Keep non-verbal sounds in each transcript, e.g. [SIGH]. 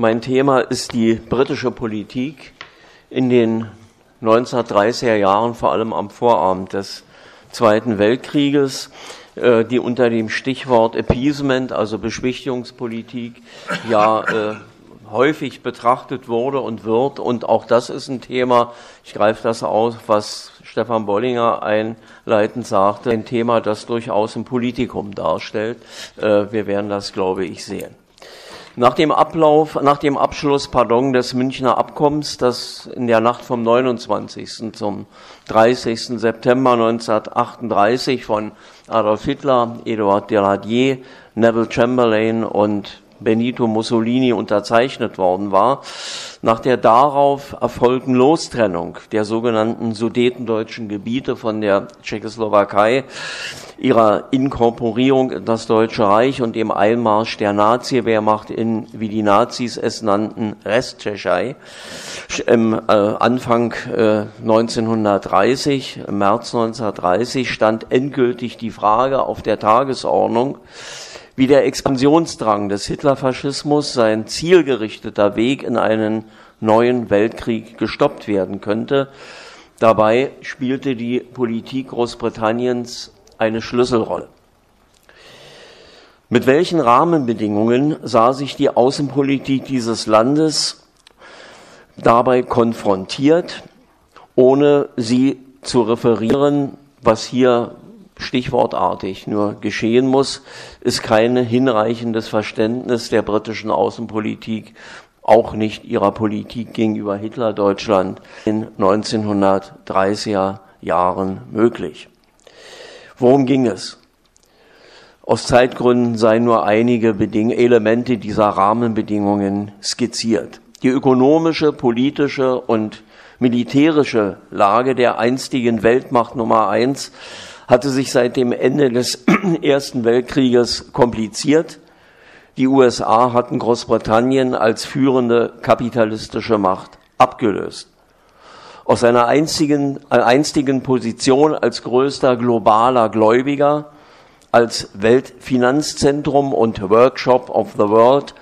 Mein Thema ist die britische Politik in den 1930er Jahren, vor allem am Vorabend des Zweiten Weltkrieges, äh, die unter dem Stichwort Appeasement, also Beschwichtigungspolitik, ja äh, häufig betrachtet wurde und wird. Und auch das ist ein Thema, ich greife das aus, was Stefan Bollinger einleitend sagte, ein Thema, das durchaus ein Politikum darstellt. Äh, wir werden das, glaube ich, sehen. Nach dem Ablauf, nach dem Abschluss, pardon, des Münchner Abkommens, das in der Nacht vom 29. zum 30. September 1938 von Adolf Hitler, Eduard Deladier, Neville Chamberlain und Benito Mussolini unterzeichnet worden war, nach der darauf erfolgten Lostrennung der sogenannten sudetendeutschen Gebiete von der Tschechoslowakei, ihrer Inkorporierung in das Deutsche Reich und dem Einmarsch der Nazi-Wehrmacht in, wie die Nazis es nannten, Resttschechei, im äh, Anfang äh, 1930, im März 1930, stand endgültig die Frage auf der Tagesordnung, wie der Expansionsdrang des Hitlerfaschismus, sein zielgerichteter Weg in einen neuen Weltkrieg gestoppt werden könnte. Dabei spielte die Politik Großbritanniens eine Schlüsselrolle. Mit welchen Rahmenbedingungen sah sich die Außenpolitik dieses Landes dabei konfrontiert, ohne sie zu referieren, was hier stichwortartig nur geschehen muss, ist kein hinreichendes Verständnis der britischen Außenpolitik, auch nicht ihrer Politik gegenüber Hitler-Deutschland in 1930er Jahren möglich. Worum ging es? Aus Zeitgründen seien nur einige Beding Elemente dieser Rahmenbedingungen skizziert. Die ökonomische, politische und militärische Lage der einstigen Weltmacht Nummer eins hatte sich seit dem Ende des [CLEARS THROAT] Ersten Weltkrieges kompliziert. Die USA hatten Großbritannien als führende kapitalistische Macht abgelöst. Aus seiner einzigen, äh, einstigen Position als größter globaler Gläubiger, als Weltfinanzzentrum und Workshop of the World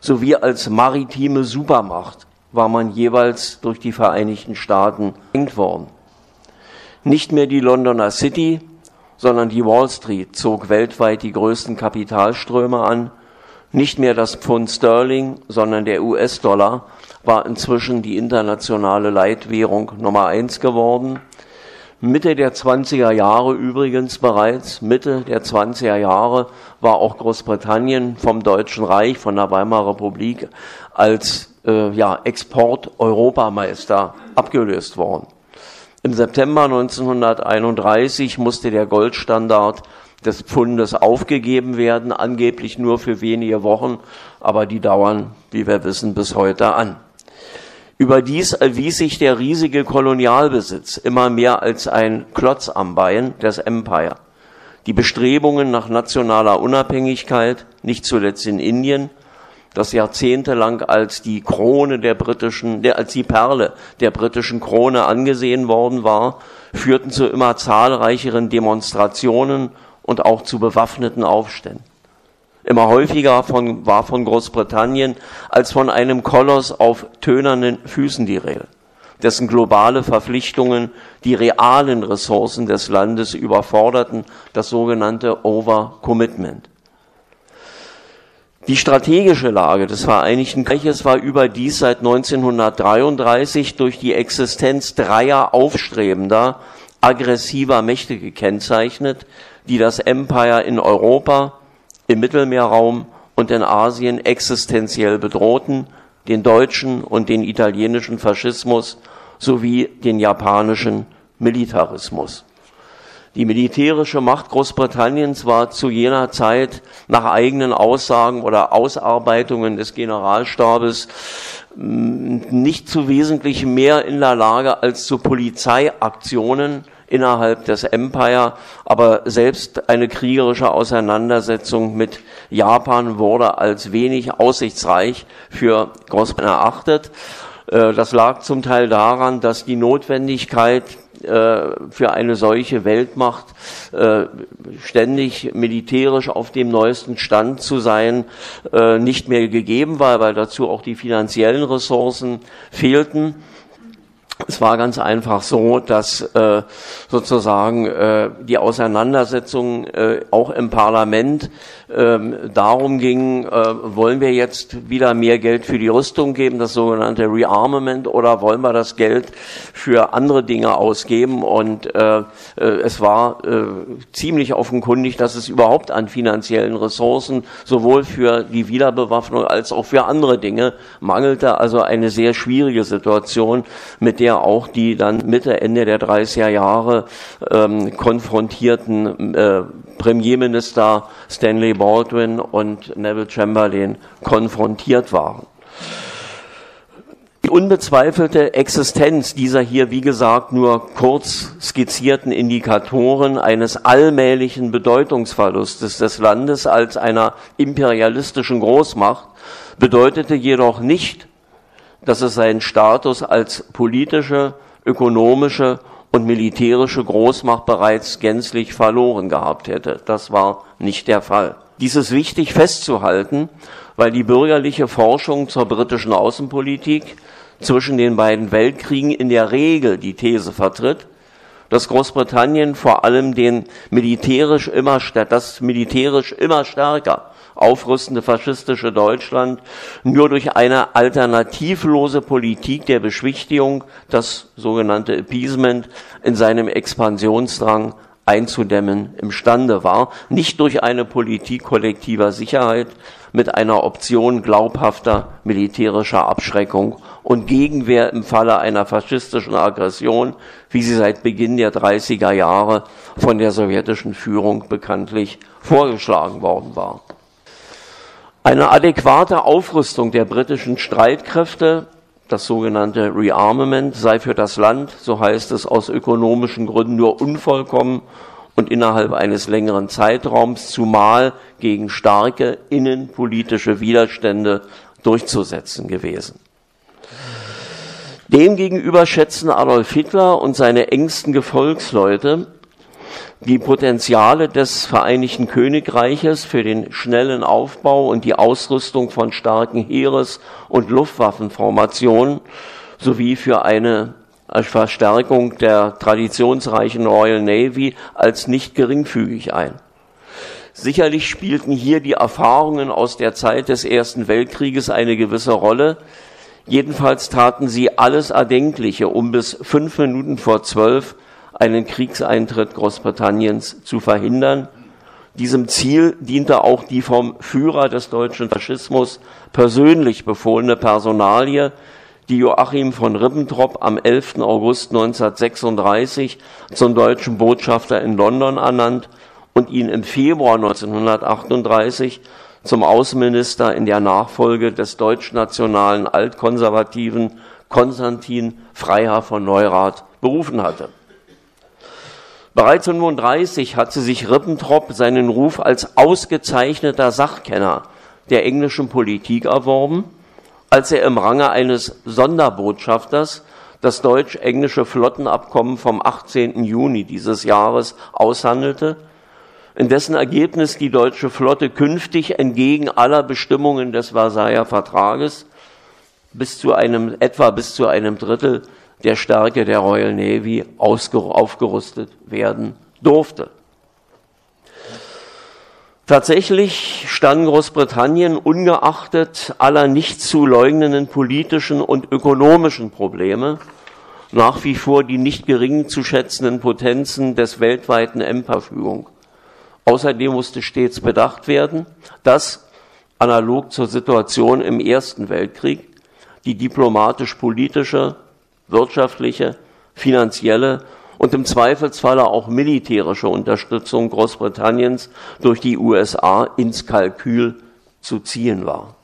sowie als maritime Supermacht war man jeweils durch die Vereinigten Staaten gelenkt worden. Nicht mehr die Londoner City, sondern die Wall Street zog weltweit die größten Kapitalströme an. Nicht mehr das Pfund Sterling, sondern der US-Dollar war inzwischen die internationale Leitwährung Nummer eins geworden. Mitte der 20er Jahre übrigens bereits, Mitte der 20er Jahre war auch Großbritannien vom Deutschen Reich, von der Weimarer Republik als äh, ja, Export-Europameister abgelöst worden. Im September 1931 musste der Goldstandard des Pfundes aufgegeben werden, angeblich nur für wenige Wochen, aber die dauern, wie wir wissen, bis heute an. Überdies erwies sich der riesige Kolonialbesitz immer mehr als ein Klotz am Bein des Empire. Die Bestrebungen nach nationaler Unabhängigkeit, nicht zuletzt in Indien, das jahrzehntelang als die Krone der britischen, als die Perle der britischen Krone angesehen worden war, führten zu immer zahlreicheren Demonstrationen und auch zu bewaffneten Aufständen. Immer häufiger von, war von Großbritannien als von einem Koloss auf tönernen Füßen die Rede, dessen globale Verpflichtungen die realen Ressourcen des Landes überforderten, das sogenannte Overcommitment. Die strategische Lage des Vereinigten Reiches war überdies seit 1933 durch die Existenz dreier aufstrebender, aggressiver Mächte gekennzeichnet, die das Empire in Europa, im Mittelmeerraum und in Asien existenziell bedrohten, den deutschen und den italienischen Faschismus sowie den japanischen Militarismus. Die militärische Macht Großbritanniens war zu jener Zeit nach eigenen Aussagen oder Ausarbeitungen des Generalstabes mm, nicht zu wesentlich mehr in der Lage als zu Polizeiaktionen innerhalb des Empire, aber selbst eine kriegerische Auseinandersetzung mit Japan wurde als wenig aussichtsreich für Großbritannien erachtet. Äh, das lag zum Teil daran, dass die Notwendigkeit für eine solche Weltmacht äh, ständig militärisch auf dem neuesten Stand zu sein, äh, nicht mehr gegeben war, weil dazu auch die finanziellen Ressourcen fehlten. Es war ganz einfach so, dass äh, sozusagen äh, die Auseinandersetzung äh, auch im Parlament ähm, darum ging, äh, wollen wir jetzt wieder mehr Geld für die Rüstung geben, das sogenannte Rearmament, oder wollen wir das Geld für andere Dinge ausgeben? Und äh, äh, es war äh, ziemlich offenkundig, dass es überhaupt an finanziellen Ressourcen sowohl für die Wiederbewaffnung als auch für andere Dinge mangelte. Also eine sehr schwierige Situation, mit der auch die dann Mitte, Ende der 30er Jahre ähm, konfrontierten äh, Premierminister Stanley Baldwin und Neville Chamberlain konfrontiert waren. Die unbezweifelte Existenz dieser hier, wie gesagt, nur kurz skizzierten Indikatoren eines allmählichen Bedeutungsverlustes des Landes als einer imperialistischen Großmacht bedeutete jedoch nicht, dass es seinen Status als politische, ökonomische und militärische Großmacht bereits gänzlich verloren gehabt hätte. Das war nicht der Fall. Dies ist wichtig festzuhalten, weil die bürgerliche Forschung zur britischen Außenpolitik zwischen den beiden Weltkriegen in der Regel die These vertritt, dass Großbritannien vor allem den militärisch immer, das militärisch immer stärker aufrüstende faschistische Deutschland nur durch eine alternativlose Politik der Beschwichtigung, das sogenannte Appeasement, in seinem Expansionsdrang einzudämmen imstande war, nicht durch eine Politik kollektiver Sicherheit mit einer Option glaubhafter militärischer Abschreckung und Gegenwehr im Falle einer faschistischen Aggression, wie sie seit Beginn der 30er Jahre von der sowjetischen Führung bekanntlich vorgeschlagen worden war. Eine adäquate Aufrüstung der britischen Streitkräfte, das sogenannte Rearmament, sei für das Land, so heißt es aus ökonomischen Gründen, nur unvollkommen und innerhalb eines längeren Zeitraums, zumal gegen starke innenpolitische Widerstände durchzusetzen gewesen. Demgegenüber schätzen Adolf Hitler und seine engsten Gefolgsleute die Potenziale des Vereinigten Königreiches für den schnellen Aufbau und die Ausrüstung von starken Heeres- und Luftwaffenformationen sowie für eine Verstärkung der traditionsreichen Royal Navy als nicht geringfügig ein. Sicherlich spielten hier die Erfahrungen aus der Zeit des Ersten Weltkrieges eine gewisse Rolle. Jedenfalls taten sie alles Erdenkliche, um bis fünf Minuten vor zwölf einen Kriegseintritt Großbritanniens zu verhindern. Diesem Ziel diente auch die vom Führer des deutschen Faschismus persönlich befohlene Personalie, die Joachim von Ribbentrop am 11. August 1936 zum deutschen Botschafter in London ernannt und ihn im Februar 1938 zum Außenminister in der Nachfolge des deutschnationalen Altkonservativen Konstantin Freiherr von Neurath berufen hatte. Bereits 1935 hatte sich Ribbentrop seinen Ruf als ausgezeichneter Sachkenner der englischen Politik erworben, als er im Range eines Sonderbotschafters das deutsch-englische Flottenabkommen vom 18. Juni dieses Jahres aushandelte, in dessen Ergebnis die deutsche Flotte künftig entgegen aller Bestimmungen des Versailler Vertrages bis zu einem, etwa bis zu einem Drittel der Stärke der Royal Navy aufgerüstet werden durfte. Tatsächlich stand Großbritannien ungeachtet aller nicht zu leugnenden politischen und ökonomischen Probleme nach wie vor die nicht gering zu schätzenden Potenzen des weltweiten M-Verfügung. Außerdem musste stets bedacht werden, dass analog zur Situation im Ersten Weltkrieg die diplomatisch-politische wirtschaftliche, finanzielle und im Zweifelsfalle auch militärische Unterstützung Großbritanniens durch die USA ins Kalkül zu ziehen war.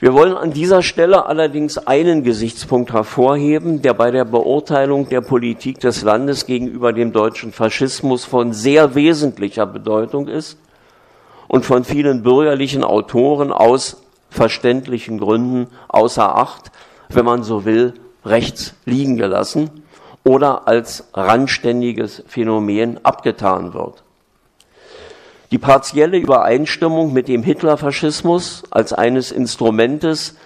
Wir wollen an dieser Stelle allerdings einen Gesichtspunkt hervorheben, der bei der Beurteilung der Politik des Landes gegenüber dem deutschen Faschismus von sehr wesentlicher Bedeutung ist und von vielen bürgerlichen Autoren aus verständlichen Gründen außer Acht wenn man so will, rechts liegen gelassen. oder als randständiges Phänomen abgetan wird. Die partielle Übereinstimmung mit dem Hitlerfaschismus als eines Instrumentes,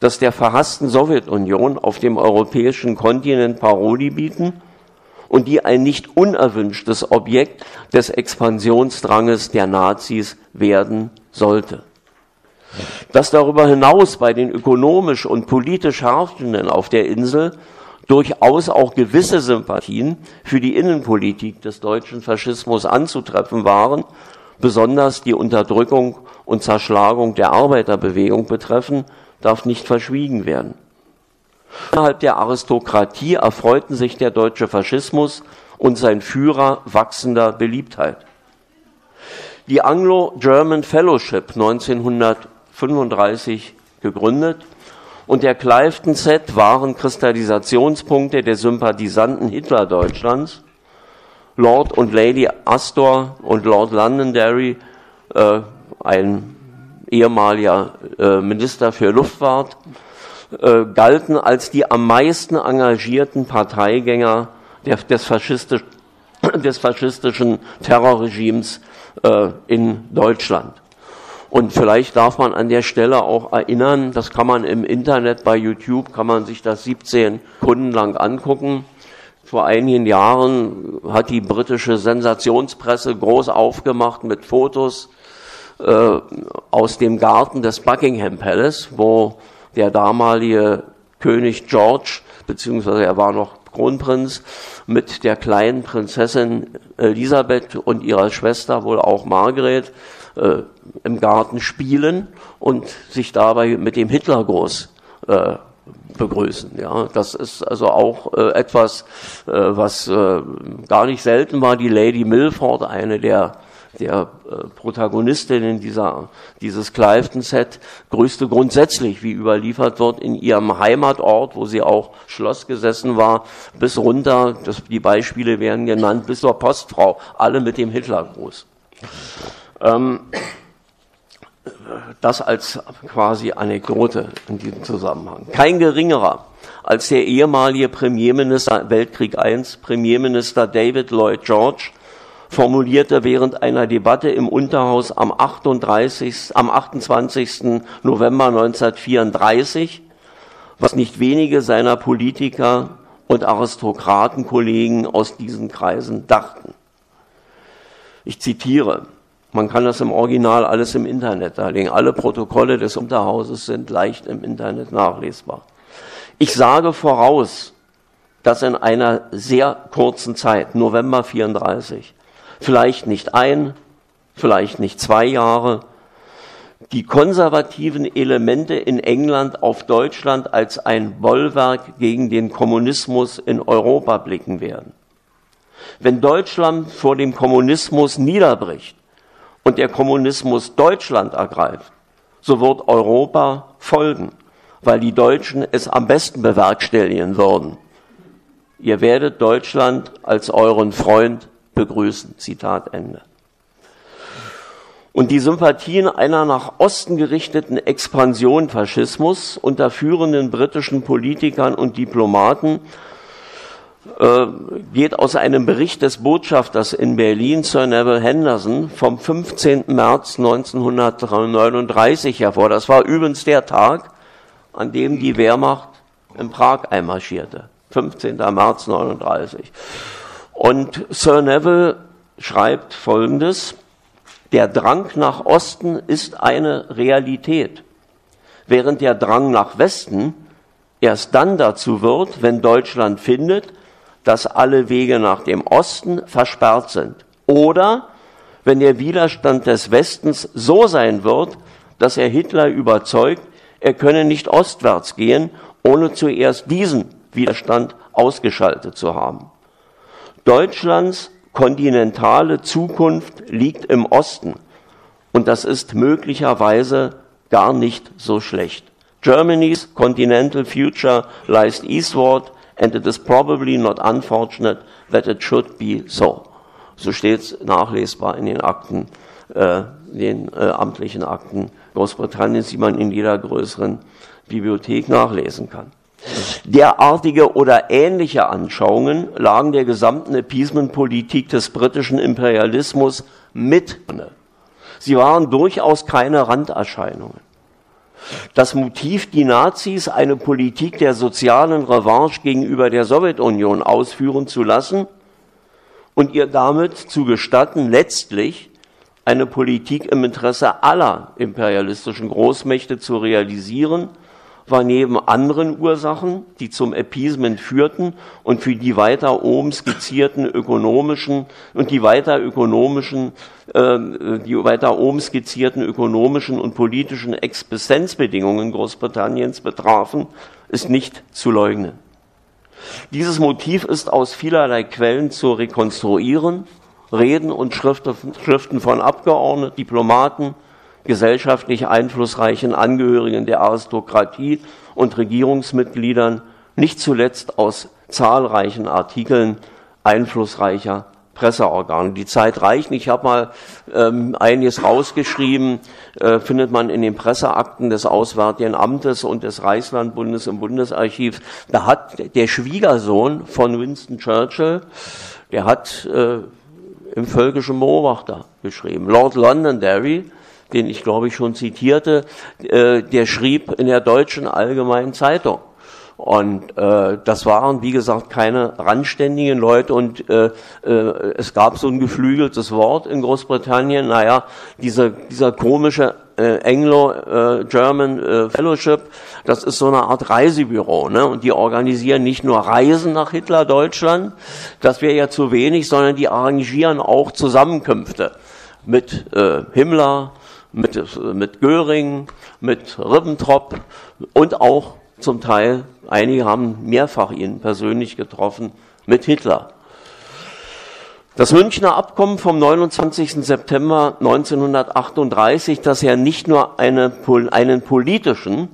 das der verhassten Sowjetunion auf dem europäischen Kontinent Paroli bieten und die ein nicht unerwünschtes Objekt des Expansionsdranges der Nazis werden sollte. Dass darüber hinaus bei den ökonomisch und politisch Herrschenden auf der Insel durchaus auch gewisse Sympathien für die Innenpolitik des deutschen Faschismus anzutreffen waren, besonders die Unterdrückung und Zerschlagung der Arbeiterbewegung betreffen, darf nicht verschwiegen werden. Innerhalb der Aristokratie erfreuten sich der deutsche Faschismus und sein Führer wachsender Beliebtheit. Die Anglo-German Fellowship 1935 gegründet und der Clifton Set waren Kristallisationspunkte der Sympathisanten Hitler-Deutschlands. Lord und Lady Astor und Lord Londonderry, äh, ein ehemaliger äh, Minister für Luftfahrt, äh, galten als die am meisten engagierten Parteigänger der, des, faschistisch, des faschistischen Terrorregimes äh, in Deutschland. Und vielleicht darf man an der Stelle auch erinnern, das kann man im Internet bei YouTube, kann man sich das 17 Kunden lang angucken. Vor einigen Jahren hat die britische Sensationspresse groß aufgemacht mit Fotos äh, aus dem Garten des Buckingham Palace, wo der damalige König George, beziehungsweise er war noch Kronprinz, mit der kleinen Prinzessin Elisabeth und ihrer Schwester, wohl auch Margaret, äh, im Garten spielen und sich dabei mit dem Hitlergruß äh, begrüßen. Ja, das ist also auch äh, etwas, äh, was äh, gar nicht selten war. Die Lady Milford, eine der der äh, Protagonistinnen dieser, dieses Clifton-Set grüßte grundsätzlich, wie überliefert wird, in ihrem Heimatort, wo sie auch Schloss gesessen war, bis runter, das, die Beispiele werden genannt, bis zur Postfrau, alle mit dem Hitlergruß. Ähm, das als quasi Anekdote in diesem Zusammenhang. Kein geringerer als der ehemalige Premierminister Weltkrieg I, Premierminister David Lloyd George, formulierte während einer Debatte im Unterhaus am, 38, am 28. November 1934, was nicht wenige seiner Politiker und Aristokratenkollegen aus diesen Kreisen dachten. Ich zitiere, man kann das im Original alles im Internet darlegen. Alle Protokolle des Unterhauses sind leicht im Internet nachlesbar. Ich sage voraus, dass in einer sehr kurzen Zeit, November 34, vielleicht nicht ein, vielleicht nicht zwei Jahre, die konservativen Elemente in England auf Deutschland als ein Bollwerk gegen den Kommunismus in Europa blicken werden. Wenn Deutschland vor dem Kommunismus niederbricht und der Kommunismus Deutschland ergreift, so wird Europa folgen, weil die Deutschen es am besten bewerkstelligen würden. Ihr werdet Deutschland als euren Freund begrüßen. Zitat Ende. Und die Sympathien einer nach Osten gerichteten Expansion Faschismus unter führenden britischen Politikern und Diplomaten äh, geht aus einem Bericht des Botschafters in Berlin, Sir Neville Henderson, vom 15. März 1939 hervor. Das war übrigens der Tag, an dem die Wehrmacht in Prag einmarschierte. 15. März 1939. Und Sir Neville schreibt Folgendes, der Drang nach Osten ist eine Realität, während der Drang nach Westen erst dann dazu wird, wenn Deutschland findet, dass alle Wege nach dem Osten versperrt sind. Oder wenn der Widerstand des Westens so sein wird, dass er Hitler überzeugt, er könne nicht ostwärts gehen, ohne zuerst diesen Widerstand ausgeschaltet zu haben. Deutschlands kontinentale Zukunft liegt im Osten und das ist möglicherweise gar nicht so schlecht. Germany's continental future lies eastward and it is probably not unfortunate that it should be so. So steht es nachlesbar in den Akten, äh, den äh, amtlichen Akten Großbritanniens, die man in jeder größeren Bibliothek nachlesen kann. Derartige oder ähnliche Anschauungen lagen der gesamten Appeasement-Politik des britischen Imperialismus mit. Sie waren durchaus keine Randerscheinungen. Das Motiv, die Nazis eine Politik der sozialen Revanche gegenüber der Sowjetunion ausführen zu lassen und ihr damit zu gestatten, letztlich eine Politik im Interesse aller imperialistischen Großmächte zu realisieren, war neben anderen Ursachen, die zum Appeasement führten und für die weiter oben skizzierten ökonomischen und die weiter ökonomischen, äh, die weiter oben skizzierten ökonomischen und politischen Existenzbedingungen Großbritanniens betrafen, ist nicht zu leugnen. Dieses Motiv ist aus vielerlei Quellen zu rekonstruieren. Reden und Schriften von Abgeordneten, Diplomaten, gesellschaftlich einflussreichen Angehörigen der Aristokratie und Regierungsmitgliedern, nicht zuletzt aus zahlreichen Artikeln einflussreicher Presseorgane. Die Zeit reicht. Ich habe mal ähm, einiges rausgeschrieben, äh, findet man in den Presseakten des Auswärtigen Amtes und des Reichslandbundes im Bundesarchiv. Da hat der Schwiegersohn von Winston Churchill, der hat äh, im Völkischen Beobachter geschrieben. Lord Londonderry den ich glaube ich schon zitierte, äh, der schrieb in der deutschen Allgemeinen Zeitung. Und äh, das waren, wie gesagt, keine randständigen Leute und äh, äh, es gab so ein geflügeltes Wort in Großbritannien, naja, dieser, dieser komische äh, Anglo-German äh, äh, Fellowship, das ist so eine Art Reisebüro, ne? Und die organisieren nicht nur Reisen nach Hitler-Deutschland, das wäre ja zu wenig, sondern die arrangieren auch Zusammenkünfte mit äh, Himmler, mit, mit Göring, mit Ribbentrop und auch zum Teil, einige haben mehrfach ihn persönlich getroffen, mit Hitler. Das Münchner Abkommen vom 29. September 1938, das ja nicht nur eine, einen politischen,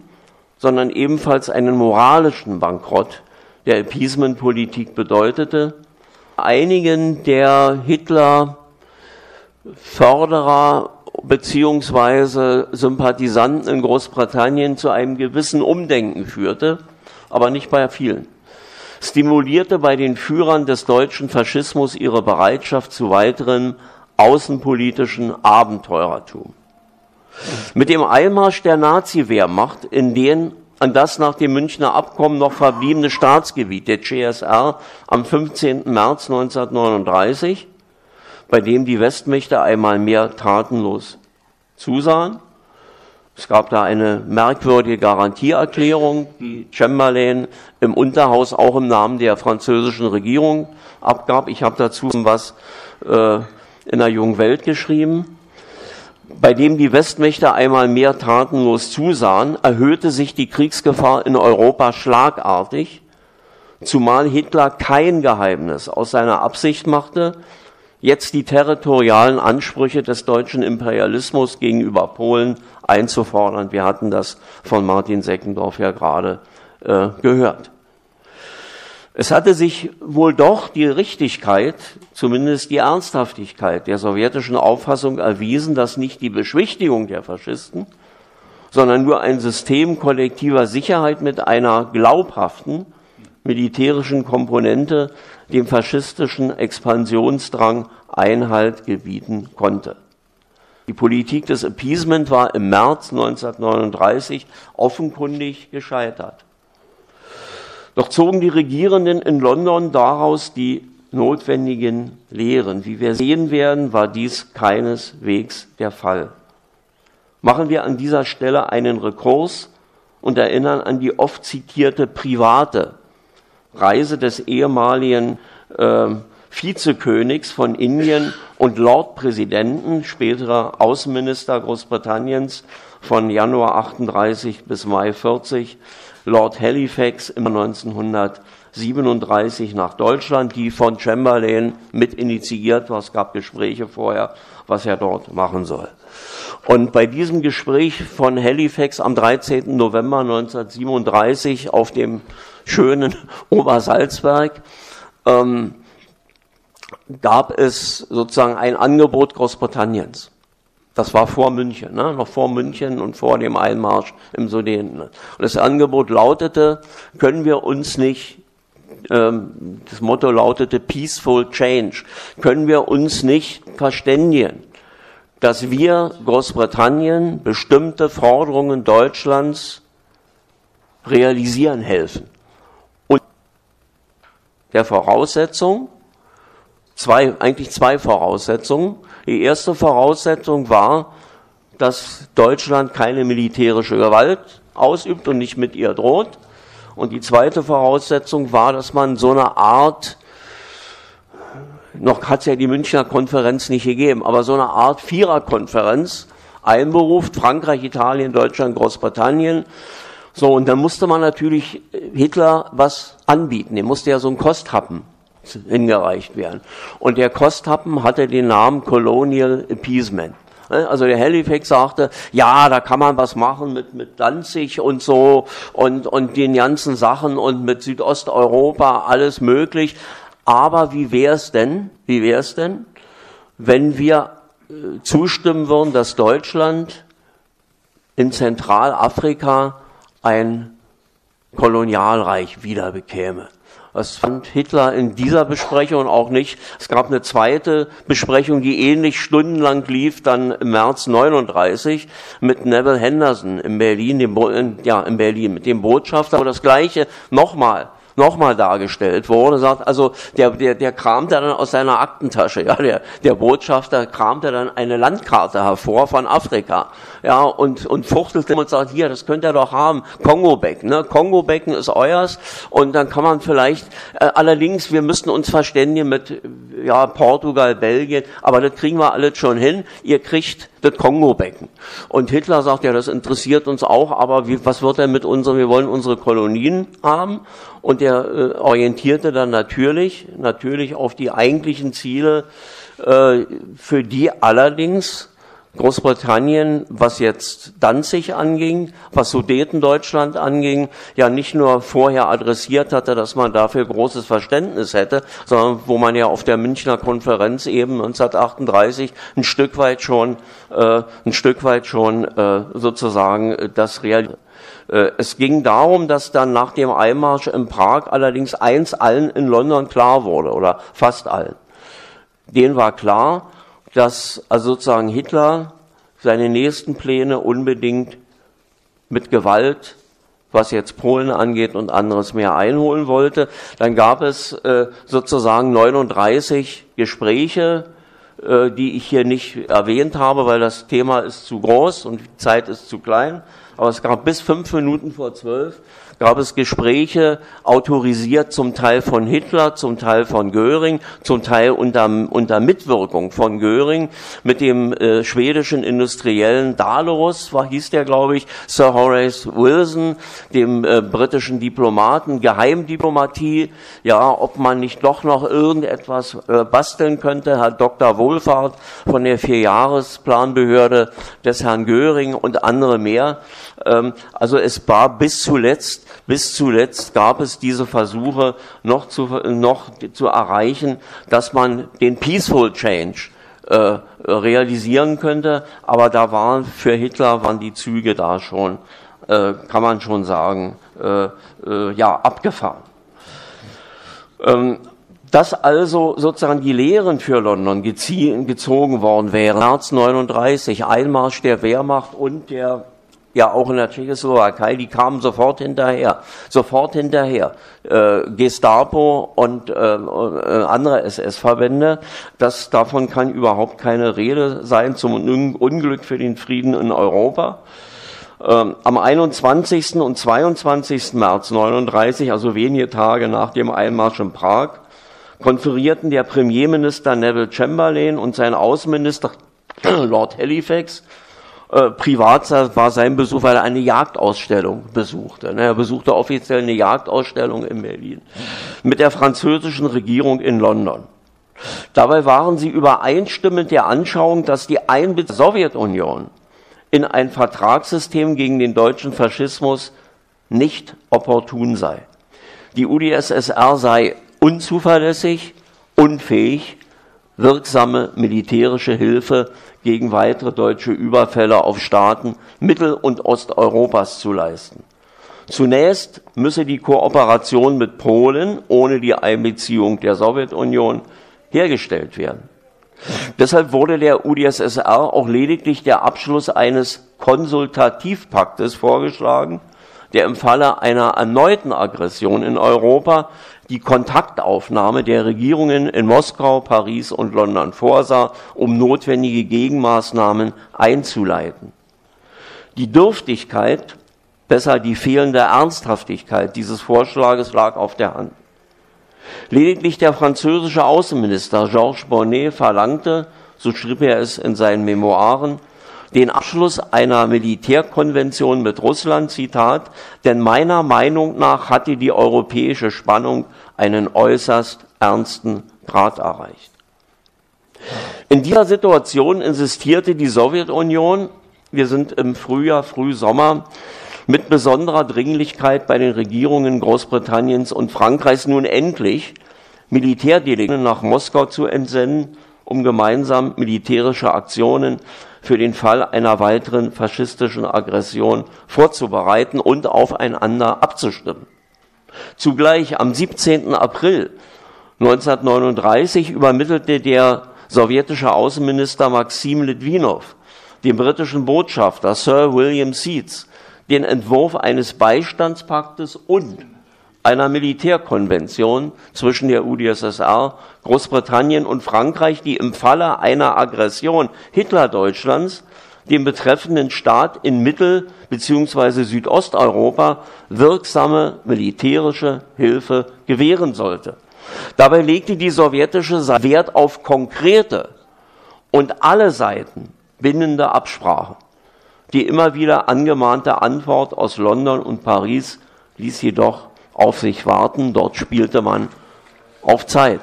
sondern ebenfalls einen moralischen Bankrott der Appeasement-Politik bedeutete, einigen der Hitler-Förderer beziehungsweise Sympathisanten in Großbritannien zu einem gewissen Umdenken führte, aber nicht bei vielen. Stimulierte bei den Führern des deutschen Faschismus ihre Bereitschaft zu weiteren außenpolitischen Abenteurertum. Mit dem Einmarsch der Nazi-Wehrmacht in den an das nach dem Münchner Abkommen noch verbliebene Staatsgebiet der CSR am 15. März 1939 bei dem die Westmächte einmal mehr tatenlos zusahen. Es gab da eine merkwürdige Garantieerklärung, die Chamberlain im Unterhaus auch im Namen der französischen Regierung abgab. Ich habe dazu was äh, in der jungen Welt geschrieben. Bei dem die Westmächte einmal mehr tatenlos zusahen, erhöhte sich die Kriegsgefahr in Europa schlagartig, zumal Hitler kein Geheimnis aus seiner Absicht machte, jetzt die territorialen Ansprüche des deutschen Imperialismus gegenüber Polen einzufordern. Wir hatten das von Martin Seckendorf ja gerade äh, gehört. Es hatte sich wohl doch die Richtigkeit, zumindest die Ernsthaftigkeit der sowjetischen Auffassung erwiesen, dass nicht die Beschwichtigung der Faschisten, sondern nur ein System kollektiver Sicherheit mit einer glaubhaften militärischen Komponente dem faschistischen Expansionsdrang Einhalt gebieten konnte. Die Politik des Appeasement war im März 1939 offenkundig gescheitert. Doch zogen die Regierenden in London daraus die notwendigen Lehren. Wie wir sehen werden, war dies keineswegs der Fall. Machen wir an dieser Stelle einen Rekurs und erinnern an die oft zitierte private Reise des ehemaligen äh, Vizekönigs von Indien und Lordpräsidenten, späterer Außenminister Großbritanniens von Januar 38 bis Mai 40, Lord Halifax im 1937 nach Deutschland, die von Chamberlain mit initiiert war. Es gab Gespräche vorher, was er dort machen soll. Und bei diesem Gespräch von Halifax am 13. November 1937 auf dem schönen [LAUGHS] Obersalzberg ähm, gab es sozusagen ein Angebot Großbritanniens. Das war vor München, ne? noch vor München und vor dem Einmarsch im Sudeten. Und das Angebot lautete, können wir uns nicht, das Motto lautete Peaceful Change, können wir uns nicht verständigen, dass wir Großbritannien bestimmte Forderungen Deutschlands realisieren helfen. Und der Voraussetzung, zwei, eigentlich zwei Voraussetzungen. Die erste Voraussetzung war, dass Deutschland keine militärische Gewalt ausübt und nicht mit ihr droht. Und die zweite Voraussetzung war, dass man so eine Art, noch hat es ja die Münchner Konferenz nicht gegeben, aber so eine Art Viererkonferenz einberuft, Frankreich, Italien, Deutschland, Großbritannien. So, und dann musste man natürlich Hitler was anbieten. Dem musste ja so ein Kosthappen hingereicht werden. Und der Kosthappen hatte den Namen Colonial Appeasement. Also der Halifax sagte, ja, da kann man was machen mit, mit Danzig und so und, und den ganzen Sachen und mit Südosteuropa, alles möglich. Aber wie wär's denn, wie wär's denn, wenn wir äh, zustimmen würden, dass Deutschland in Zentralafrika ein Kolonialreich wieder bekäme? Das fand Hitler in dieser Besprechung auch nicht. Es gab eine zweite Besprechung, die ähnlich stundenlang lief, dann im März 39 mit Neville Henderson in Berlin, dem, ja, in Berlin, mit dem Botschafter, wo das Gleiche nochmal nochmal dargestellt wurde. Sagt, also der, der, der kramte dann aus seiner Aktentasche, ja, der, der Botschafter kramte dann eine Landkarte hervor von Afrika, ja, und, und fuchtelte und sagt, hier, das könnt ihr doch haben, Kongo-Becken, ne, Kongo-Becken ist euers und dann kann man vielleicht, äh, allerdings, wir müssten uns verständigen mit, ja, Portugal, Belgien, aber das kriegen wir alles schon hin, ihr kriegt das Kongo-Becken. Und Hitler sagt, ja, das interessiert uns auch, aber wie, was wird denn mit unseren, wir wollen unsere Kolonien haben. Und er äh, orientierte dann natürlich, natürlich auf die eigentlichen Ziele, äh, für die allerdings Großbritannien, was jetzt Danzig anging, was Sudetendeutschland anging, ja nicht nur vorher adressiert hatte, dass man dafür großes Verständnis hätte, sondern wo man ja auf der Münchner Konferenz eben 1938 ein Stück weit schon, äh, ein Stück weit schon äh, sozusagen das realisiert. Äh, es ging darum, dass dann nach dem Einmarsch in Prag allerdings eins allen in London klar wurde, oder fast allen. Denen war klar, dass also sozusagen Hitler seine nächsten Pläne unbedingt mit Gewalt, was jetzt Polen angeht und anderes mehr einholen wollte. Dann gab es äh, sozusagen 39 Gespräche, die ich hier nicht erwähnt habe, weil das Thema ist zu groß und die Zeit ist zu klein. Aber es gab bis fünf Minuten vor zwölf gab es Gespräche, autorisiert zum Teil von Hitler, zum Teil von Göring, zum Teil unter, unter Mitwirkung von Göring mit dem äh, schwedischen Industriellen Dahlorus, war, hieß der, glaube ich, Sir Horace Wilson, dem äh, britischen Diplomaten, Geheimdiplomatie, ja, ob man nicht doch noch irgendetwas äh, basteln könnte. Herr Dr. Wohlfahrt von der Vierjahresplanbehörde des Herrn Göring und andere mehr. Ähm, also es war bis zuletzt bis zuletzt gab es diese Versuche noch zu, noch zu erreichen, dass man den Peaceful Change äh, realisieren könnte, aber da waren für Hitler waren die Züge da schon, äh, kann man schon sagen, äh, äh ja abgefahren. Ähm, dass also sozusagen die Lehren für London gezogen worden wären, März 39, Einmarsch der Wehrmacht und der ja auch in der Tschechoslowakei, die kamen sofort hinterher, sofort hinterher. Äh, Gestapo und äh, äh andere SS-Verbände, das davon kann überhaupt keine Rede sein zum Unglück für den Frieden in Europa. Ähm, am 21. und 22. März 39, also wenige Tage nach dem Einmarsch in Prag, konferierten der Premierminister Neville Chamberlain und sein Außenminister [CLEARS THROAT] Lord Halifax äh, privat war sein Besuch, weil er eine Jagdausstellung besuchte. Ne? Er besuchte offiziell eine Jagdausstellung in Berlin mit der französischen Regierung in London. Dabei waren sie übereinstimmend der Anschauung, dass die Einbindung der Sowjetunion in ein Vertragssystem gegen den deutschen Faschismus nicht opportun sei. Die UdSSR sei unzuverlässig, unfähig, wirksame militärische Hilfe gegen weitere deutsche Überfälle auf Staaten Mittel- und Osteuropas zu leisten. Zunächst müsse die Kooperation mit Polen ohne die Einbeziehung der Sowjetunion hergestellt werden. Deshalb wurde der UdSSR auch lediglich der Abschluss eines Konsultativpaktes vorgeschlagen, der im Falle einer erneuten Aggression in Europa die Kontaktaufnahme der Regierungen in Moskau, Paris und London vorsah, um notwendige Gegenmaßnahmen einzuleiten. Die Dürftigkeit, besser die fehlende Ernsthaftigkeit dieses Vorschlages lag auf der Hand. Lediglich der französische Außenminister Georges Bonnet verlangte, so schrieb er es in seinen Memoiren, den Abschluss einer Militärkonvention mit Russland, Zitat, denn meiner Meinung nach hatte die europäische Spannung einen äußerst ernsten Grad erreicht. In dieser Situation insistierte die Sowjetunion, wir sind im Frühjahr, Frühsommer, mit besonderer Dringlichkeit bei den Regierungen Großbritanniens und Frankreichs nun endlich Militärdelegierten nach Moskau zu entsenden, um gemeinsam militärische Aktionen für den Fall einer weiteren faschistischen Aggression vorzubereiten und aufeinander abzustimmen. Zugleich am 17. April 1939 übermittelte der sowjetische Außenminister Maxim Litwinow dem britischen Botschafter Sir William Seeds den Entwurf eines Beistandspaktes und einer Militärkonvention zwischen der UdSSR, Großbritannien und Frankreich, die im Falle einer Aggression Hitlerdeutschlands dem betreffenden Staat in Mittel- bzw. Südosteuropa wirksame militärische Hilfe gewähren sollte. Dabei legte die sowjetische Seite Wert auf konkrete und alle Seiten bindende Absprachen. Die immer wieder angemahnte Antwort aus London und Paris ließ jedoch auf sich warten. Dort spielte man auf Zeit.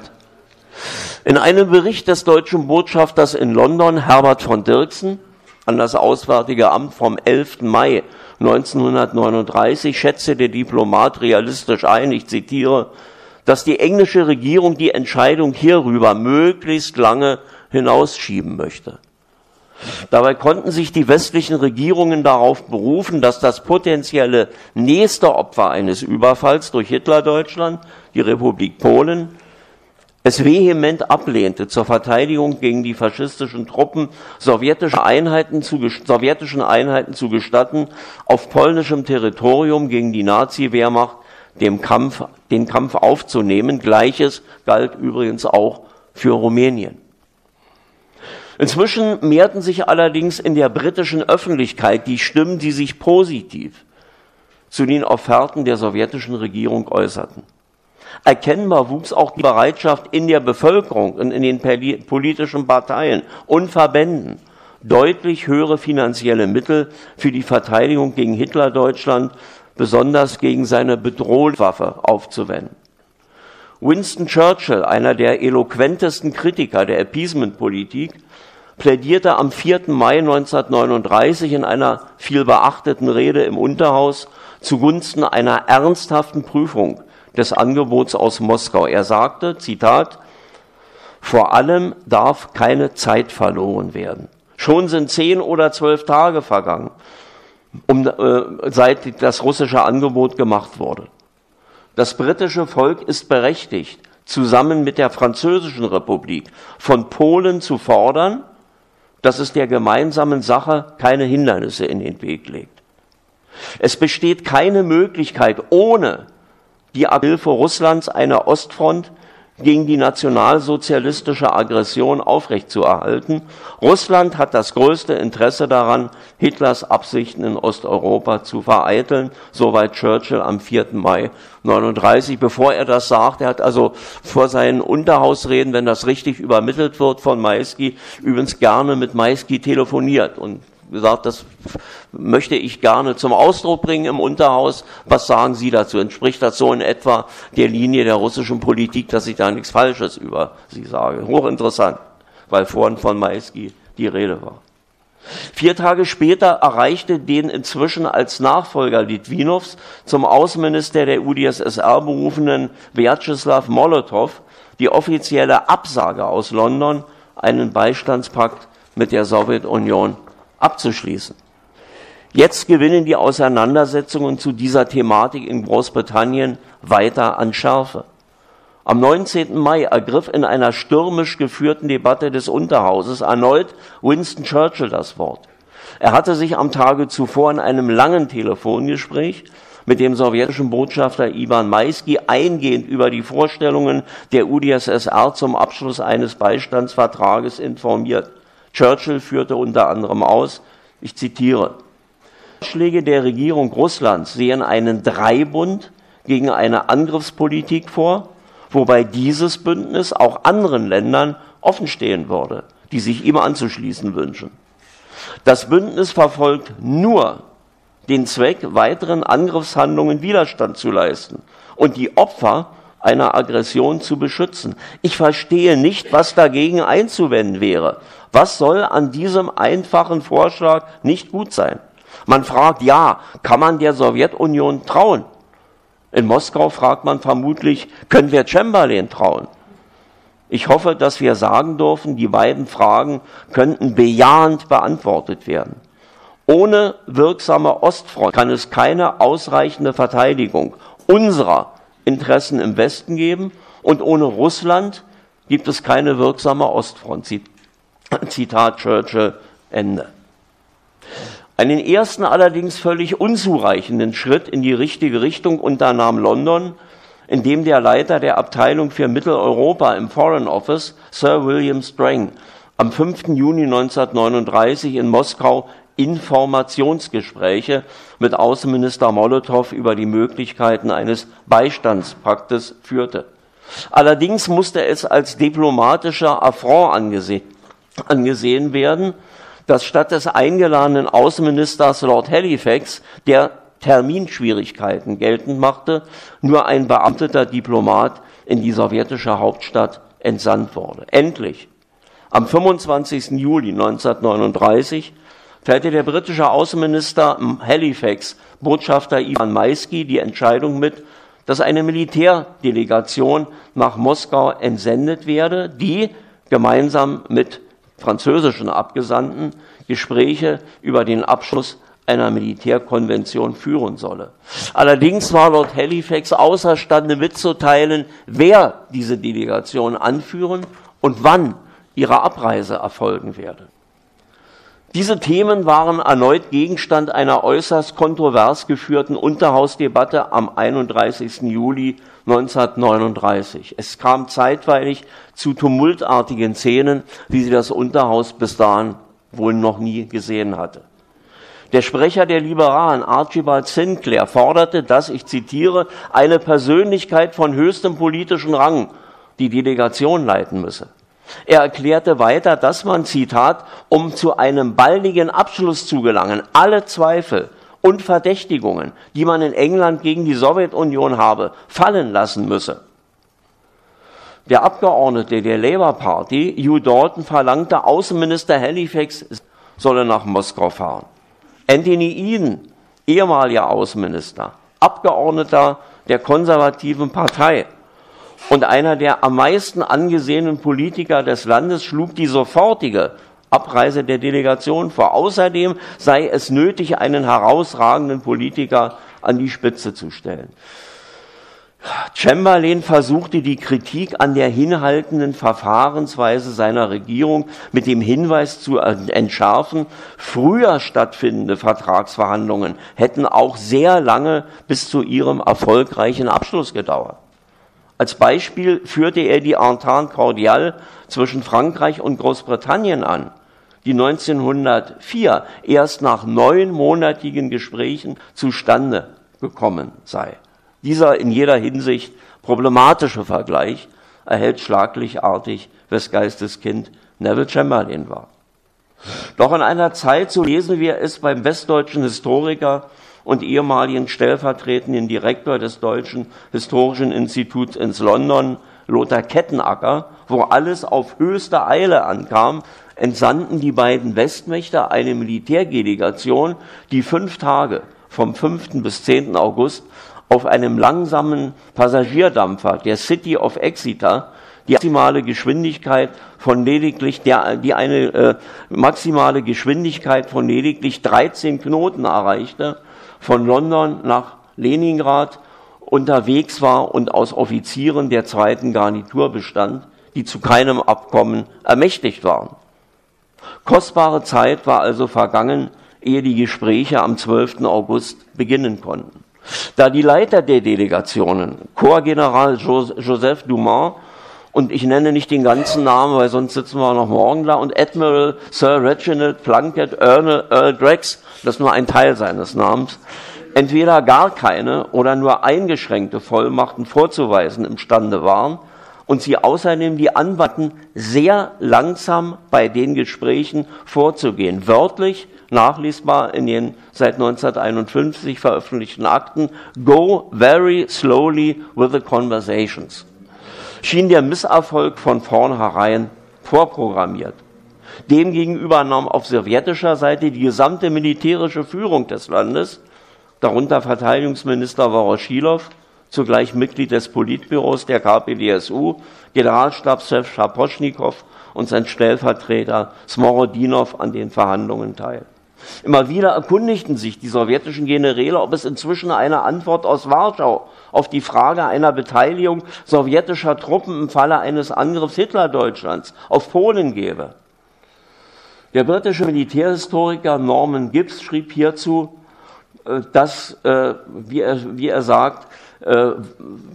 In einem Bericht des deutschen Botschafters in London, Herbert von Dirksen, an das Auswärtige Amt vom 11. Mai 1939 schätzte der Diplomat realistisch ein, ich zitiere, dass die englische Regierung die Entscheidung hierüber möglichst lange hinausschieben möchte. Dabei konnten sich die westlichen Regierungen darauf berufen, dass das potenzielle nächste Opfer eines Überfalls durch Hitlerdeutschland, die Republik Polen, es vehement ablehnte, zur Verteidigung gegen die faschistischen Truppen sowjetische Einheiten zu, sowjetischen Einheiten zu gestatten, auf polnischem Territorium gegen die Nazi-Wehrmacht den Kampf, den Kampf aufzunehmen. Gleiches galt übrigens auch für Rumänien. Inzwischen mehrten sich allerdings in der britischen Öffentlichkeit die Stimmen, die sich positiv zu den Offerten der sowjetischen Regierung äußerten. Erkennbar wuchs auch die Bereitschaft in der Bevölkerung und in den politischen Parteien und Verbänden, deutlich höhere finanzielle Mittel für die Verteidigung gegen Hitlerdeutschland, besonders gegen seine Bedrohungswaffe aufzuwenden. Winston Churchill, einer der eloquentesten Kritiker der Appeasement-Politik, plädierte am 4. Mai 1939 in einer viel beachteten Rede im Unterhaus zugunsten einer ernsthaften Prüfung des Angebots aus Moskau. Er sagte, Zitat, vor allem darf keine Zeit verloren werden. Schon sind zehn oder zwölf Tage vergangen, um, äh, seit das russische Angebot gemacht wurde. Das britische Volk ist berechtigt, zusammen mit der französischen Republik von Polen zu fordern, dass es der gemeinsamen Sache keine Hindernisse in den Weg legt. Es besteht keine Möglichkeit, ohne die Abhilfe Russlands eine Ostfront gegen die nationalsozialistische Aggression aufrechtzuerhalten. Russland hat das größte Interesse daran, Hitlers Absichten in Osteuropa zu vereiteln. Soweit Churchill am 4. Mai 39. Bevor er das sagt, er hat also vor seinen Unterhausreden, wenn das richtig übermittelt wird von Maisky, übrigens gerne mit Maisky telefoniert und gesagt, das möchte ich gerne zum Ausdruck bringen im Unterhaus. Was sagen Sie dazu? Entspricht das so in etwa der Linie der russischen Politik, dass ich da nichts Falsches über Sie sage? Hochinteressant, weil vorhin von Maisky die Rede war. Vier Tage später erreichte den inzwischen als Nachfolger Litwinows zum Außenminister der UdSSR berufenen Vyacheslav Molotow die offizielle Absage aus London, einen Beistandspakt mit der Sowjetunion abzuschließen. Jetzt gewinnen die Auseinandersetzungen zu dieser Thematik in Großbritannien weiter an Schärfe. Am 19. Mai ergriff in einer stürmisch geführten Debatte des Unterhauses erneut Winston Churchill das Wort. Er hatte sich am Tage zuvor in einem langen Telefongespräch mit dem sowjetischen Botschafter Ivan Maisky eingehend über die Vorstellungen der UdSSR zum Abschluss eines Beistandsvertrages informiert. Churchill führte unter anderem aus, ich zitiere, Vorschläge der Regierung Russlands sehen einen Dreibund gegen eine Angriffspolitik vor, wobei dieses Bündnis auch anderen Ländern offenstehen würde, die sich ihm anzuschließen wünschen. Das Bündnis verfolgt nur den Zweck, weiteren Angriffshandlungen Widerstand zu leisten und die Opfer einer Aggression zu beschützen. Ich verstehe nicht, was dagegen einzuwenden wäre. Was soll an diesem einfachen Vorschlag nicht gut sein? Man fragt, ja, kann man der Sowjetunion trauen? In Moskau fragt man vermutlich, können wir Chamberlain trauen? Ich hoffe, dass wir sagen dürfen, die beiden Fragen könnten bejahend beantwortet werden. Ohne wirksame Ostfront kann es keine ausreichende Verteidigung unserer Interessen im Westen geben und ohne Russland gibt es keine wirksame Ostfront. [LAUGHS] Zitat Churchill Ende. Einen ersten allerdings völlig unzureichenden Schritt in die richtige Richtung unternahm London, indem der Leiter der Abteilung für Mitteleuropa im Foreign Office, Sir William Strang, am 5. Juni 1939 in Moskau Informationsgespräche mit Außenminister Molotow über die Möglichkeiten eines Beistandspaktes führte. Allerdings musste es als diplomatischer Affront angesehen, angesehen werden, dass statt des eingeladenen Außenministers Lord Halifax, der Terminschwierigkeiten geltend machte, nur ein beamteter Diplomat in die sowjetische Hauptstadt entsandt wurde. Endlich, am 25. Juli 1939, teilte der britische Außenminister Halifax Botschafter Ivan Maisky die Entscheidung mit, dass eine Militärdelegation nach Moskau entsendet werde, die gemeinsam mit französischen Abgesandten Gespräche über den Abschluss einer Militärkonvention führen solle. Allerdings war Lord Halifax außerstande mitzuteilen, wer diese Delegation anführen und wann ihre Abreise erfolgen werde. Diese Themen waren erneut Gegenstand einer äußerst kontrovers geführten Unterhausdebatte am 31. Juli 1939. Es kam zeitweilig zu tumultartigen Szenen, wie sie das Unterhaus bis dahin wohl noch nie gesehen hatte. Der Sprecher der Liberalen, Archibald Sinclair, forderte, dass, ich zitiere, eine Persönlichkeit von höchstem politischen Rang die Delegation leiten müsse. Er erklärte weiter, dass man, Zitat, um zu einem baldigen Abschluss zu gelangen, alle Zweifel und Verdächtigungen, die man in England gegen die Sowjetunion habe, fallen lassen müsse. Der Abgeordnete der Labour Party, Hugh Dalton, verlangte, Außenminister Halifax solle nach Moskau fahren. Anthony Eden, ehemaliger Außenminister, Abgeordneter der konservativen Partei, und einer der am meisten angesehenen Politiker des Landes schlug die sofortige Abreise der Delegation vor. Außerdem sei es nötig, einen herausragenden Politiker an die Spitze zu stellen. Chamberlain versuchte die Kritik an der hinhaltenden Verfahrensweise seiner Regierung mit dem Hinweis zu entschärfen, früher stattfindende Vertragsverhandlungen hätten auch sehr lange bis zu ihrem erfolgreichen Abschluss gedauert. Als Beispiel führte er die Entente cordiale zwischen Frankreich und Großbritannien an, die 1904 erst nach neunmonatigen Gesprächen zustande gekommen sei. Dieser in jeder Hinsicht problematische Vergleich erhält schlaglichartig, wes Geistes Kind Neville Chamberlain war. Doch in einer Zeit, so lesen wir es beim westdeutschen Historiker und ehemaligen stellvertretenden Direktor des Deutschen Historischen Instituts ins London, Lothar Kettenacker, wo alles auf höchste Eile ankam, entsandten die beiden Westmächte eine Militärdelegation, die fünf Tage vom 5. bis 10. August auf einem langsamen Passagierdampfer der City of Exeter die maximale Geschwindigkeit von lediglich der, die eine äh, maximale Geschwindigkeit von lediglich 13 Knoten erreichte, von London nach Leningrad unterwegs war und aus Offizieren der zweiten Garnitur bestand, die zu keinem Abkommen ermächtigt waren. Kostbare Zeit war also vergangen, ehe die Gespräche am 12. August beginnen konnten. Da die Leiter der Delegationen, Korpsgeneral Joseph Dumas und ich nenne nicht den ganzen Namen, weil sonst sitzen wir noch morgen da, und Admiral Sir Reginald Plunkett Earl, Earl Grex, das ist nur ein Teil seines Namens, entweder gar keine oder nur eingeschränkte Vollmachten vorzuweisen imstande waren und sie außerdem die anbaten, sehr langsam bei den Gesprächen vorzugehen. Wörtlich nachlesbar in den seit 1951 veröffentlichten Akten, go very slowly with the conversations schien der Misserfolg von vornherein vorprogrammiert. Demgegenüber nahm auf sowjetischer Seite die gesamte militärische Führung des Landes, darunter Verteidigungsminister Voroshilov, zugleich Mitglied des Politbüros der KPDSU, Generalstabschef Schaposchnikow und sein Stellvertreter Smorodinov an den Verhandlungen teil. Immer wieder erkundigten sich die sowjetischen Generäle, ob es inzwischen eine Antwort aus Warschau auf die Frage einer Beteiligung sowjetischer Truppen im Falle eines Angriffs Hitlerdeutschlands auf Polen gäbe. Der britische Militärhistoriker Norman Gibbs schrieb hierzu, äh, dass, äh, wie er, wie er sagt, äh,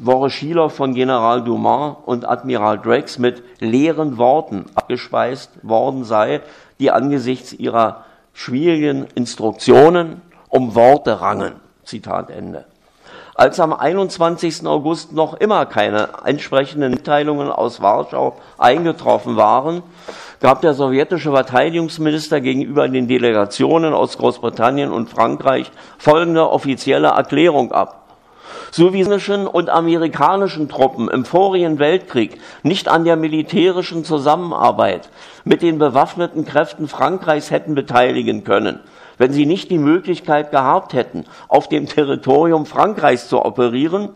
Voroshilov von General Dumas und Admiral Drex mit leeren Worten abgespeist worden sei, die angesichts ihrer schwierigen Instruktionen um Worte rangen. Zitat Ende. Als am 21. August noch immer keine entsprechenden Mitteilungen aus Warschau eingetroffen waren, gab der sowjetische Verteidigungsminister gegenüber den Delegationen aus Großbritannien und Frankreich folgende offizielle Erklärung ab. Sowjetischen und amerikanischen Truppen im vorigen Weltkrieg nicht an der militärischen Zusammenarbeit mit den bewaffneten Kräften Frankreichs hätten beteiligen können, wenn sie nicht die Möglichkeit gehabt hätten, auf dem Territorium Frankreichs zu operieren,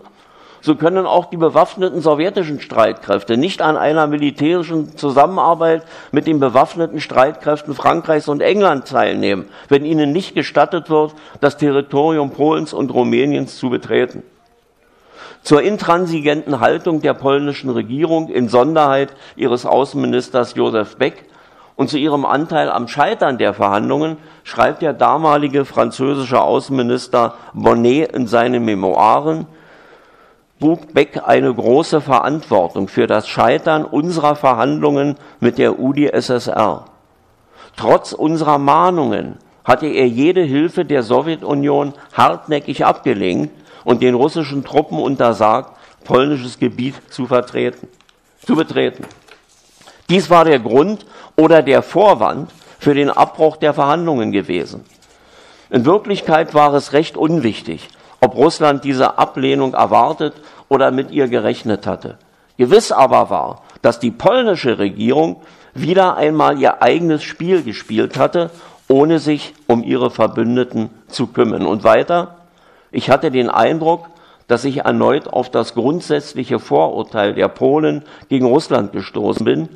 so können auch die bewaffneten sowjetischen Streitkräfte nicht an einer militärischen Zusammenarbeit mit den bewaffneten Streitkräften Frankreichs und England teilnehmen, wenn ihnen nicht gestattet wird, das Territorium Polens und Rumäniens zu betreten. Zur intransigenten Haltung der polnischen Regierung, in Sonderheit ihres Außenministers Josef Beck, und zu ihrem Anteil am Scheitern der Verhandlungen schreibt der damalige französische Außenminister Bonnet in seinen Memoiren, trug Beck eine große Verantwortung für das Scheitern unserer Verhandlungen mit der UdSSR. Trotz unserer Mahnungen hatte er jede Hilfe der Sowjetunion hartnäckig abgelehnt und den russischen Truppen untersagt, polnisches Gebiet zu vertreten, zu betreten. Dies war der Grund oder der Vorwand für den Abbruch der Verhandlungen gewesen. In Wirklichkeit war es recht unwichtig, ob Russland diese Ablehnung erwartet oder mit ihr gerechnet hatte. Gewiss aber war, dass die polnische Regierung wieder einmal ihr eigenes Spiel gespielt hatte, ohne sich um ihre Verbündeten zu kümmern. Und weiter, ich hatte den Eindruck, dass ich erneut auf das grundsätzliche Vorurteil der Polen gegen Russland gestoßen bin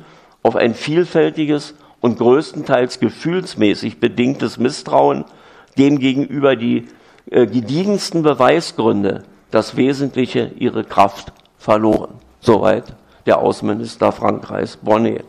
auf ein vielfältiges und größtenteils gefühlsmäßig bedingtes Misstrauen, dem gegenüber die äh, gediegensten Beweisgründe das Wesentliche ihre Kraft verloren. Soweit der Außenminister Frankreichs Bonnet.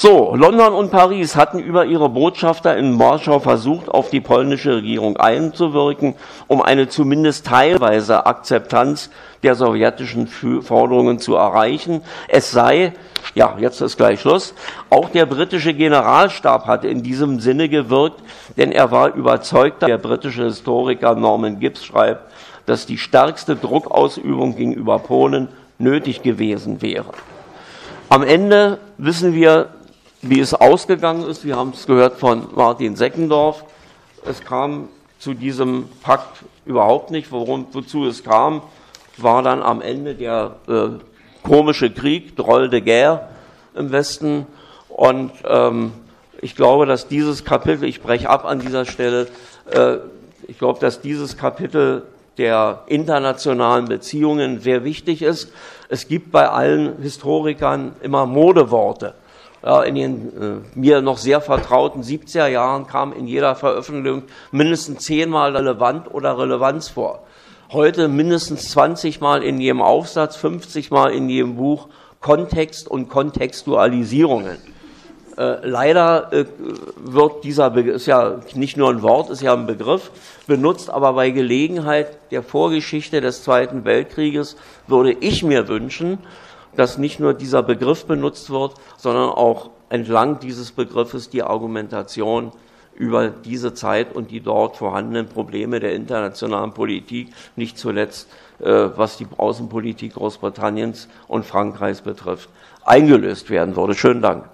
So, London und Paris hatten über ihre Botschafter in Warschau versucht, auf die polnische Regierung einzuwirken, um eine zumindest teilweise Akzeptanz der sowjetischen Forderungen zu erreichen. Es sei, ja, jetzt ist gleich Schluss, auch der britische Generalstab hatte in diesem Sinne gewirkt, denn er war überzeugt, der britische Historiker Norman Gibbs schreibt, dass die stärkste Druckausübung gegenüber Polen nötig gewesen wäre. Am Ende wissen wir, wie es ausgegangen ist. Wir haben es gehört von Martin Seckendorf. Es kam zu diesem Pakt überhaupt nicht. Worum, wozu es kam, war dann am Ende der äh, komische Krieg, Droll de Guerre im Westen. Und ähm, ich glaube, dass dieses Kapitel, ich breche ab an dieser Stelle, äh, ich glaube, dass dieses Kapitel der internationalen Beziehungen sehr wichtig ist. Es gibt bei allen Historikern immer Modeworte. In den äh, mir noch sehr vertrauten 70er Jahren kam in jeder Veröffentlichung mindestens zehnmal relevant oder Relevanz vor. Heute mindestens 20 Mal in jedem Aufsatz, 50 Mal in jedem Buch Kontext und Kontextualisierungen. Äh, leider äh, wird dieser Begriff, ist ja nicht nur ein Wort, ist ja ein Begriff, benutzt, aber bei Gelegenheit der Vorgeschichte des Zweiten Weltkrieges würde ich mir wünschen, dass nicht nur dieser Begriff benutzt wird, sondern auch entlang dieses Begriffes die Argumentation über diese Zeit und die dort vorhandenen Probleme der internationalen Politik, nicht zuletzt äh, was die Außenpolitik Großbritanniens und Frankreichs betrifft, eingelöst werden würde. Schönen Dank.